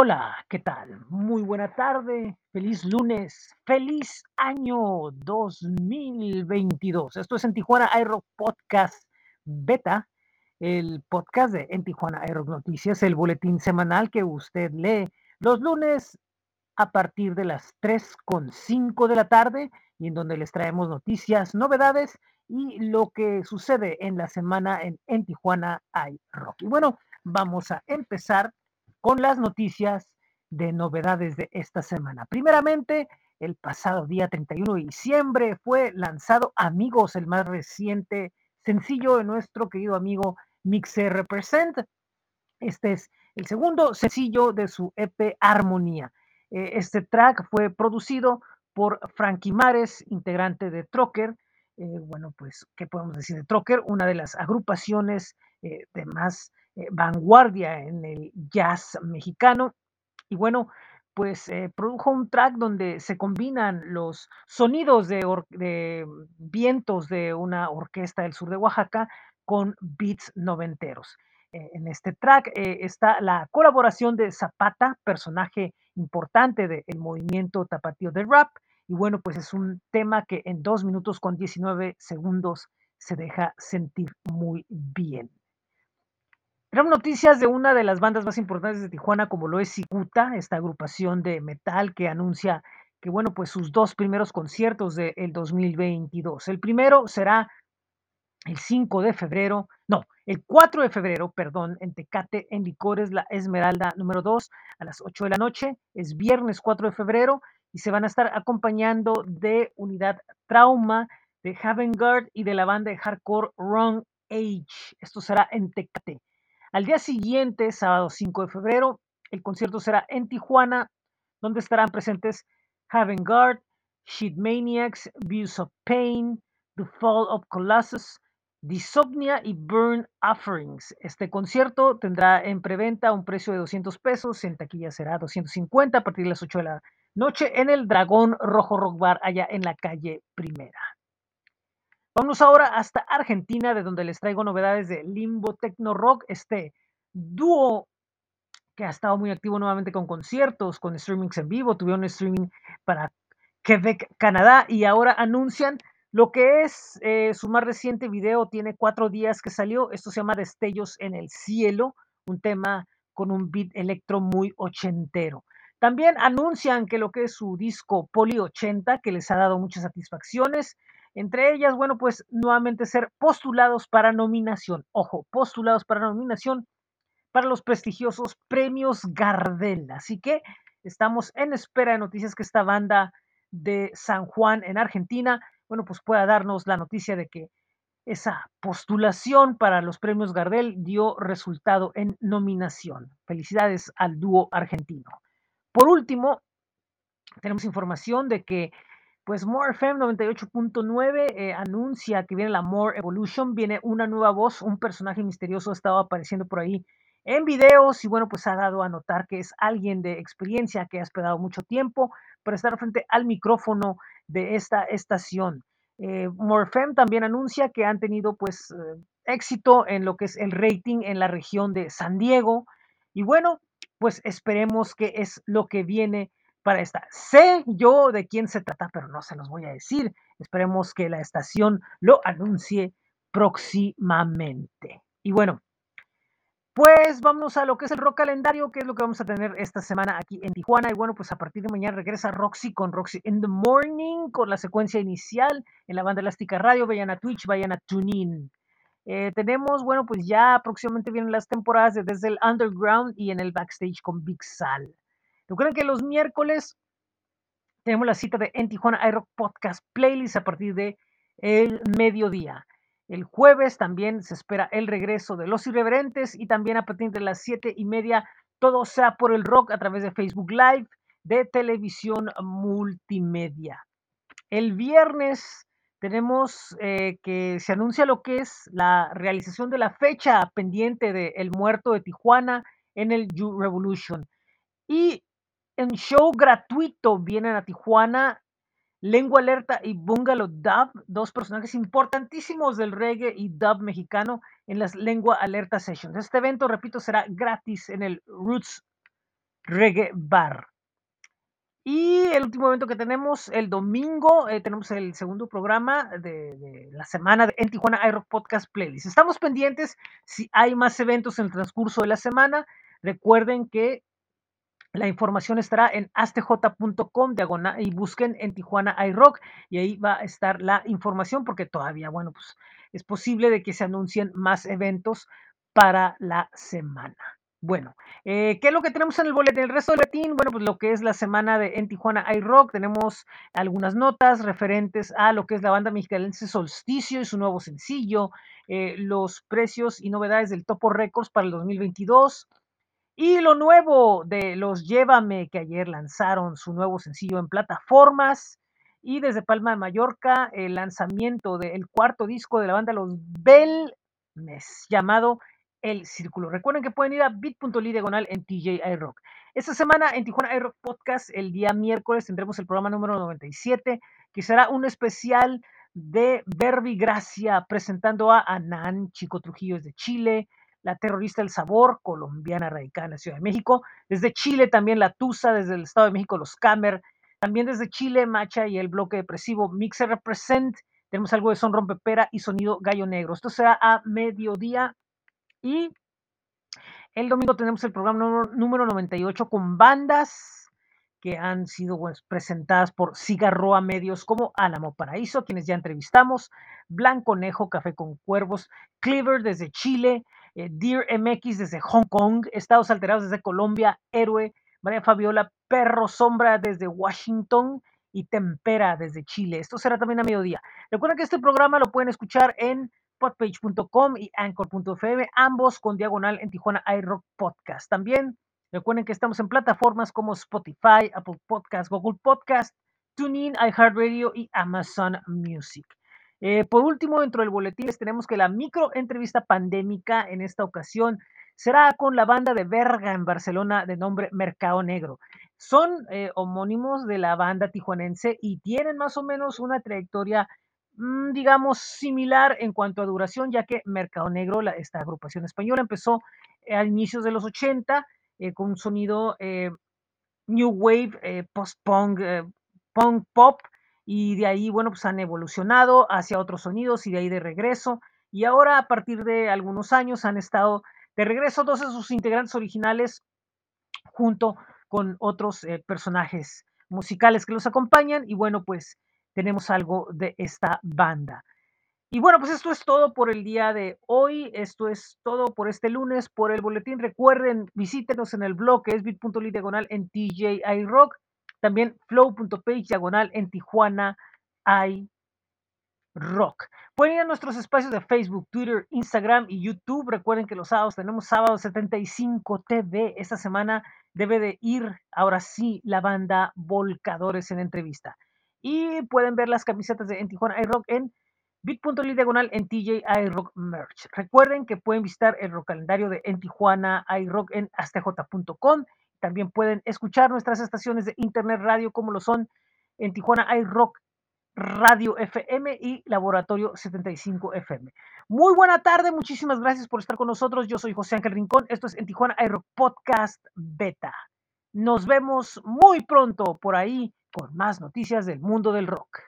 Hola, ¿qué tal? Muy buena tarde, feliz lunes, feliz año 2022. Esto es en Tijuana iRock Podcast Beta, el podcast de En Tijuana iRock Noticias, el boletín semanal que usted lee los lunes a partir de las 3.5 de la tarde y en donde les traemos noticias, novedades y lo que sucede en la semana en, en Tijuana iRock. Y bueno, vamos a empezar con las noticias de novedades de esta semana. Primeramente, el pasado día 31 de diciembre fue lanzado Amigos, el más reciente sencillo de nuestro querido amigo Mixer Represent. Este es el segundo sencillo de su EP Armonía. Eh, este track fue producido por Frankie Mares, integrante de Trocker. Eh, bueno, pues, ¿qué podemos decir de Trocker? Una de las agrupaciones eh, de más vanguardia en el jazz mexicano. Y bueno, pues eh, produjo un track donde se combinan los sonidos de, vientos de una orquesta del sur de Oaxaca con beats noventeros. Eh, en este track eh, está la colaboración de Zapata, personaje importante del movimiento tapatío de rap. Y bueno, pues es un tema que en dos minutos con 19 segundos se deja sentir muy bien. Tenemos noticias de una de las bandas más importantes de Tijuana, como lo es Cicuta, esta agrupación de metal que anuncia que, bueno, pues sus dos primeros conciertos del de 2022. El primero será el 5 de febrero, no, el 4 de febrero, perdón, en Tecate, en Licores, la Esmeralda número 2, a las 8 de la noche. Es viernes 4 de febrero y se van a estar acompañando de Unidad Trauma, de Havengard y de la banda de hardcore Wrong Age. Esto será en Tecate. Al día siguiente, sábado 5 de febrero, el concierto será en Tijuana, donde estarán presentes Haven Guard, Sheet Maniacs, Views of Pain, The Fall of Colossus, Disognia y Burn Offerings. Este concierto tendrá en preventa un precio de 200 pesos, en taquilla será 250 a partir de las 8 de la noche en el Dragón Rojo Rock Bar allá en la calle Primera. Vamos ahora hasta Argentina, de donde les traigo novedades de Limbo Techno Rock, este dúo que ha estado muy activo nuevamente con conciertos, con streamings en vivo, tuvieron streaming para Quebec, Canadá, y ahora anuncian lo que es eh, su más reciente video, tiene cuatro días que salió, esto se llama Destellos en el Cielo, un tema con un beat electro muy ochentero. También anuncian que lo que es su disco Poli 80, que les ha dado muchas satisfacciones, entre ellas, bueno, pues nuevamente ser postulados para nominación. Ojo, postulados para nominación para los prestigiosos premios Gardel. Así que estamos en espera de noticias que esta banda de San Juan en Argentina, bueno, pues pueda darnos la noticia de que esa postulación para los premios Gardel dio resultado en nominación. Felicidades al dúo argentino. Por último, tenemos información de que pues More FM 98.9 eh, anuncia que viene la More Evolution, viene una nueva voz, un personaje misterioso ha estado apareciendo por ahí en videos y bueno, pues ha dado a notar que es alguien de experiencia que ha esperado mucho tiempo para estar frente al micrófono de esta estación. Eh, Morfem también anuncia que han tenido pues eh, éxito en lo que es el rating en la región de San Diego y bueno, pues esperemos que es lo que viene para esta. Sé yo de quién se trata, pero no se los voy a decir. Esperemos que la estación lo anuncie próximamente. Y bueno, pues vamos a lo que es el rock calendario, que es lo que vamos a tener esta semana aquí en Tijuana. Y bueno, pues a partir de mañana regresa Roxy con Roxy in the Morning, con la secuencia inicial en la banda Elástica Radio. Vayan a Twitch, vayan a TuneIn. Eh, tenemos, bueno, pues ya próximamente vienen las temporadas de desde el Underground y en el Backstage con Big Sal. Recuerden que los miércoles tenemos la cita de En Tijuana iRock Podcast Playlist a partir de el mediodía. El jueves también se espera el regreso de Los Irreverentes y también a partir de las siete y media todo sea por el rock a través de Facebook Live de televisión multimedia. El viernes tenemos eh, que se anuncia lo que es la realización de la fecha pendiente de El Muerto de Tijuana en el Revolution. Y en show gratuito vienen a Tijuana Lengua Alerta y Bungalow Dub, dos personajes importantísimos del reggae y dub mexicano en las Lengua Alerta Sessions. Este evento, repito, será gratis en el Roots Reggae Bar. Y el último evento que tenemos el domingo, eh, tenemos el segundo programa de, la semana de, en Tijuana iRock Podcast Playlist. Estamos pendientes si hay más eventos en el transcurso de la semana. Recuerden que la información estará en astj.com diagonal y busquen en Tijuana iRock y ahí va a estar la información porque todavía, bueno, pues es posible de que se anuncien más eventos para la semana. Bueno, eh, ¿qué es lo que tenemos en el boletín? El resto del boletín, bueno, pues lo que es la semana de en Tijuana iRock, tenemos algunas notas referentes a lo que es la banda mexicanense Solsticio y su nuevo sencillo, eh, los precios y novedades del Topo Records para el 2022, y lo nuevo de los Llévame, que ayer lanzaron su nuevo sencillo en plataformas. Y desde Palma de Mallorca, el lanzamiento del cuarto disco de la banda Los Belmes, llamado El Círculo. Recuerden que pueden ir a bit.ly diagonal en TJ iRock. Esta semana en Tijuana iRock Podcast, el día miércoles, tendremos el programa número 97, que será un especial de Verbi Gracia, presentando a Anan, Chico Trujillo de Chile, la terrorista El Sabor, colombiana radicada en la Ciudad de México. Desde Chile también la Tusa, desde el Estado de México los Camer. También desde Chile, Macha y el bloque depresivo Mixer Represent. Tenemos algo de son rompepera y sonido gallo negro. Esto será a mediodía. Y el domingo tenemos el programa número, número 98 con bandas que han sido pues, presentadas por Cigarroa Medios como Álamo Paraíso, quienes ya entrevistamos, Blanco Nejo, Café con Cuervos, Cleaver desde Chile, eh, Dear MX desde Hong Kong, Estados Alterados desde Colombia, Héroe, María Fabiola, Perro Sombra desde Washington y Tempera desde Chile. Esto será también a mediodía. Recuerden que este programa lo pueden escuchar en podpage.com y anchor.fm, ambos con diagonal en Tijuana iRock Podcast. También recuerden que estamos en plataformas como Spotify, Apple Podcast, Google Podcast, TuneIn, iHeartRadio y Amazon Music. Eh, por último, dentro del boletín les tenemos que la micro entrevista pandémica en esta ocasión será con la banda de Verga en Barcelona de nombre Mercado Negro. Son eh, homónimos de la banda tijuanense y tienen más o menos una trayectoria, mmm, digamos, similar en cuanto a duración, ya que Mercado Negro, esta agrupación española, empezó eh, a inicios de los 80 eh, con un sonido new wave, post-punk, punk pop, y de ahí, bueno, pues han evolucionado hacia otros sonidos y de ahí de regreso. Y ahora, a partir de algunos años, han estado de regreso dos de sus integrantes originales junto con otros eh, personajes musicales que los acompañan. Y bueno, pues tenemos algo de esta banda. Y bueno, pues esto es todo por el día de hoy. Esto es todo por este lunes, por el boletín. Recuerden, visítenos en el blog que es bit.ly en TJI Rock. También flow.page diagonal en Tijuana hay rock. Pueden ir a nuestros espacios de Facebook, Twitter, Instagram y YouTube. Recuerden que los sábados tenemos sábado 75 TV. Esta semana debe de ir, ahora sí, la banda Volcadores en entrevista. Y pueden ver las camisetas de en Tijuana iRock en bit.ly diagonal en TJ iRock Merch. Recuerden que pueden visitar el calendario de en Tijuana iRock en astj.com también pueden escuchar nuestras estaciones de internet radio como lo son en Tijuana iRock Radio FM y Laboratorio 75 FM. Muy buena tarde, muchísimas gracias por estar con nosotros. Yo soy José Ángel Rincón, esto es en Tijuana iRock Podcast Beta. Nos vemos muy pronto por ahí con más noticias del mundo del rock.